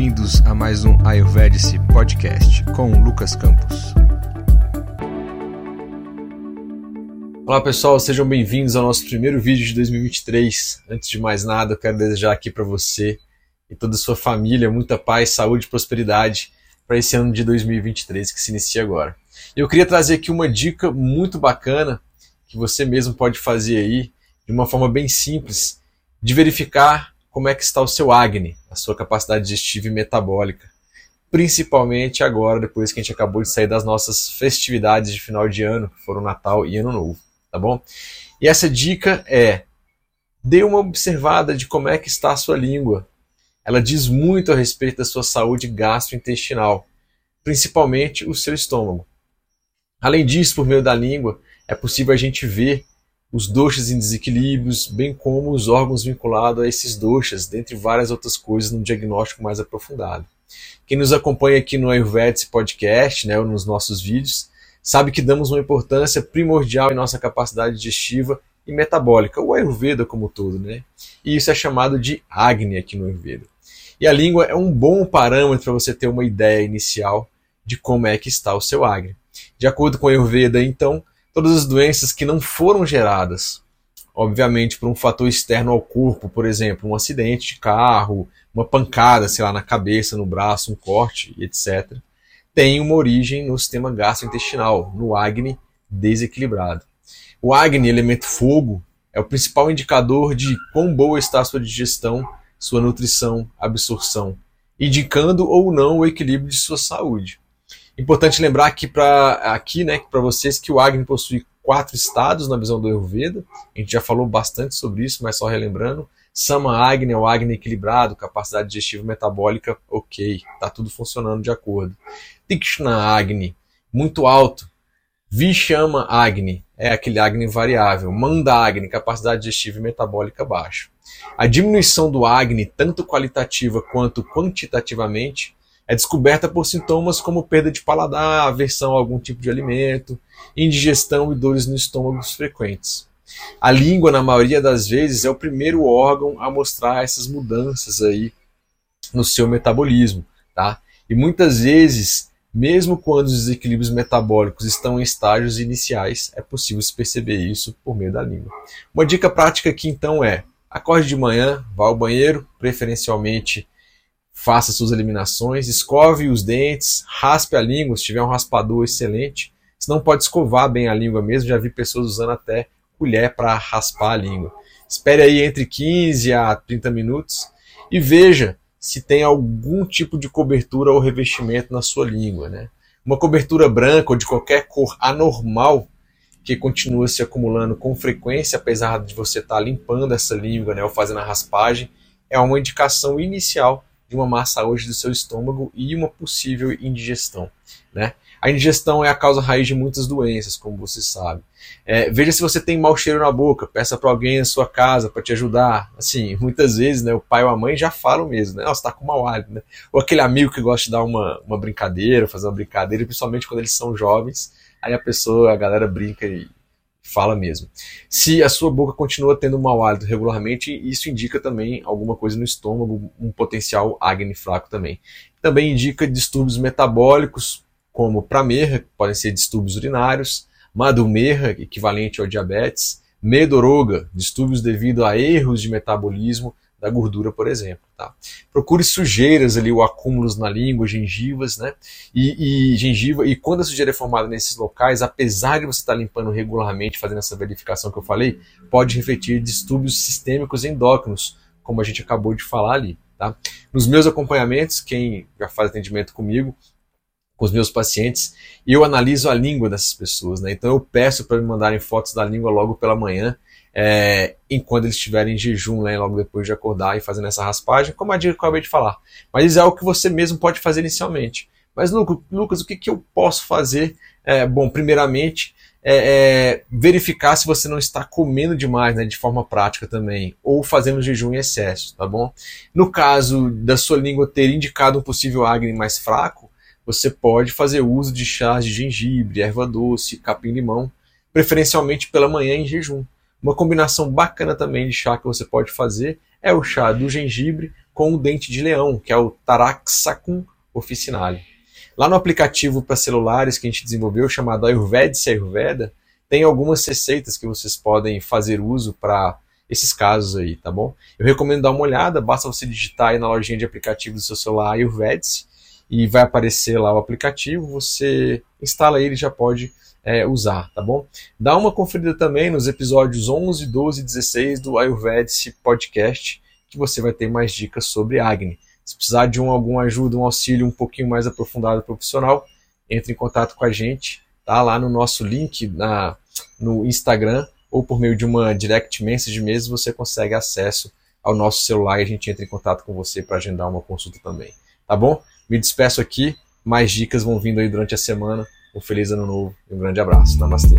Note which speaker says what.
Speaker 1: bem-vindos a mais um Ayurvedic Podcast com Lucas Campos.
Speaker 2: Olá pessoal, sejam bem-vindos ao nosso primeiro vídeo de 2023. Antes de mais nada, eu quero desejar aqui para você e toda a sua família muita paz, saúde e prosperidade para esse ano de 2023 que se inicia agora. Eu queria trazer aqui uma dica muito bacana que você mesmo pode fazer aí de uma forma bem simples de verificar como é que está o seu Agni, a sua capacidade digestiva e metabólica. Principalmente agora, depois que a gente acabou de sair das nossas festividades de final de ano, que foram Natal e Ano Novo, tá bom? E essa dica é: dê uma observada de como é que está a sua língua. Ela diz muito a respeito da sua saúde gastrointestinal, principalmente o seu estômago. Além disso, por meio da língua, é possível a gente ver os doxas em desequilíbrios, bem como os órgãos vinculados a esses doxas, dentre várias outras coisas, num diagnóstico mais aprofundado. Quem nos acompanha aqui no Ayurvedic Podcast, né, ou nos nossos vídeos, sabe que damos uma importância primordial em nossa capacidade digestiva e metabólica, o Ayurveda como todo, né? E isso é chamado de Agni aqui no Ayurveda. E a língua é um bom parâmetro para você ter uma ideia inicial de como é que está o seu Agni. De acordo com o Ayurveda, então, todas as doenças que não foram geradas, obviamente, por um fator externo ao corpo, por exemplo, um acidente de carro, uma pancada, sei lá, na cabeça, no braço, um corte, etc., tem uma origem no sistema gastrointestinal, no Agni desequilibrado. O Agni, elemento fogo, é o principal indicador de quão boa está a sua digestão, sua nutrição, absorção, indicando ou não o equilíbrio de sua saúde. Importante lembrar aqui para aqui, né, para vocês que o Agni possui quatro estados na visão do Ayurveda. A gente já falou bastante sobre isso, mas só relembrando. Sama Agni é o Agni equilibrado, capacidade digestiva metabólica ok, tá tudo funcionando de acordo. Tikshna Agni, muito alto. Vishama Agni é aquele Agni variável. Manda Agni, capacidade digestiva e metabólica baixa. A diminuição do Agni, tanto qualitativa quanto quantitativamente, é descoberta por sintomas como perda de paladar, aversão a algum tipo de alimento, indigestão e dores no estômago frequentes. A língua, na maioria das vezes, é o primeiro órgão a mostrar essas mudanças aí no seu metabolismo, tá? E muitas vezes, mesmo quando os desequilíbrios metabólicos estão em estágios iniciais, é possível se perceber isso por meio da língua. Uma dica prática aqui então é: acorde de manhã, vá ao banheiro, preferencialmente faça suas eliminações, escove os dentes, raspe a língua, se tiver um raspador excelente. Se não pode escovar bem a língua mesmo, já vi pessoas usando até colher para raspar a língua. Espere aí entre 15 a 30 minutos e veja se tem algum tipo de cobertura ou revestimento na sua língua. Né? Uma cobertura branca ou de qualquer cor anormal que continua se acumulando com frequência, apesar de você estar tá limpando essa língua né, ou fazendo a raspagem, é uma indicação inicial de uma má saúde do seu estômago e uma possível indigestão. Né? A indigestão é a causa raiz de muitas doenças, como você sabe. É, veja se você tem mau cheiro na boca, peça para alguém na sua casa para te ajudar. Assim, muitas vezes, né, o pai ou a mãe já falam mesmo, né? Você está com mau hálito, né? Ou aquele amigo que gosta de dar uma, uma brincadeira, fazer uma brincadeira, principalmente quando eles são jovens, aí a pessoa, a galera brinca e fala mesmo. Se a sua boca continua tendo mau hálito regularmente, isso indica também alguma coisa no estômago, um potencial acne fraco também. Também indica distúrbios metabólicos, como pramerra, que podem ser distúrbios urinários, madhumerra, equivalente ao diabetes, medoroga, distúrbios devido a erros de metabolismo, da gordura, por exemplo. Tá? Procure sujeiras ali, ou acúmulos na língua, gengivas, né? E, e gengiva. E quando a sujeira é formada nesses locais, apesar de você estar limpando regularmente, fazendo essa verificação que eu falei, pode refletir distúrbios sistêmicos endócrinos, como a gente acabou de falar ali. Tá? Nos meus acompanhamentos, quem já faz atendimento comigo, com os meus pacientes, eu analiso a língua dessas pessoas. Né? Então eu peço para me mandarem fotos da língua logo pela manhã é, enquanto eles estiverem em jejum, né, logo depois de acordar e fazendo essa raspagem, como a dica que eu acabei de falar. Mas é algo que você mesmo pode fazer inicialmente. Mas, Lucas, o que, que eu posso fazer? É, bom, primeiramente, é, é, verificar se você não está comendo demais, né, de forma prática também, ou fazendo jejum em excesso, tá bom? No caso da sua língua ter indicado um possível acne mais fraco, você pode fazer uso de chás de gengibre, erva doce, capim-limão, preferencialmente pela manhã em jejum. Uma combinação bacana também de chá que você pode fazer é o chá do gengibre com o dente de leão, que é o Taraxacum officinale. Lá no aplicativo para celulares que a gente desenvolveu, chamado Ayurvedic Ayurveda, tem algumas receitas que vocês podem fazer uso para esses casos aí, tá bom? Eu recomendo dar uma olhada, basta você digitar aí na lojinha de aplicativo do seu celular Ayurvedic e vai aparecer lá o aplicativo, você instala ele e já pode é, usar, tá bom? Dá uma conferida também nos episódios 11, 12 e 16 do Ayurvedic Podcast, que você vai ter mais dicas sobre Agni. Se precisar de um, alguma ajuda, um auxílio um pouquinho mais aprofundado profissional, entre em contato com a gente, tá? Lá no nosso link na, no Instagram ou por meio de uma direct message mesmo, você consegue acesso ao nosso celular e a gente entra em contato com você para agendar uma consulta também. Tá bom? Me despeço aqui, mais dicas vão vindo aí durante a semana. Um feliz ano novo e um grande abraço. Namastê.